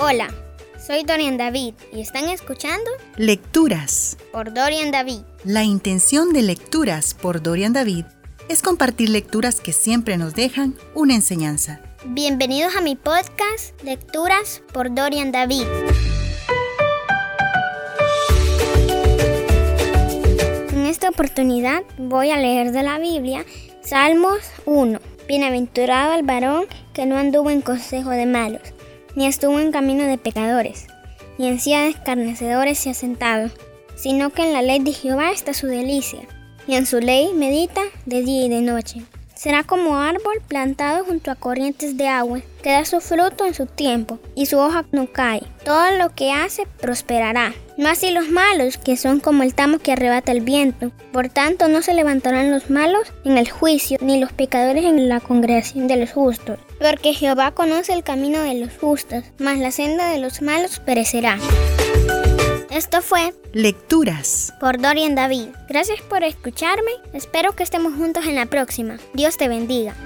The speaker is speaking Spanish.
Hola, soy Dorian David y están escuchando Lecturas. por Dorian David. La intención de Lecturas por Dorian David es compartir lecturas que siempre nos dejan una enseñanza. Bienvenidos a mi podcast Lecturas por Dorian David. En esta oportunidad voy a leer de la Biblia Salmos 1. Bienaventurado el varón que no anduvo en consejo de malos, ni estuvo en camino de pecadores, ni en silla de escarnecedores se ha sentado, sino que en la ley de Jehová está su delicia, y en su ley medita de día y de noche. Será como árbol plantado junto a corrientes de agua, que da su fruto en su tiempo, y su hoja no cae. Todo lo que hace prosperará. No así los malos, que son como el tamo que arrebata el viento. Por tanto, no se levantarán los malos en el juicio, ni los pecadores en la congregación de los justos. Porque Jehová conoce el camino de los justos, mas la senda de los malos perecerá. Esto fue Lecturas. por Dorian David. Gracias por escucharme. Espero que estemos juntos en la próxima. Dios te bendiga.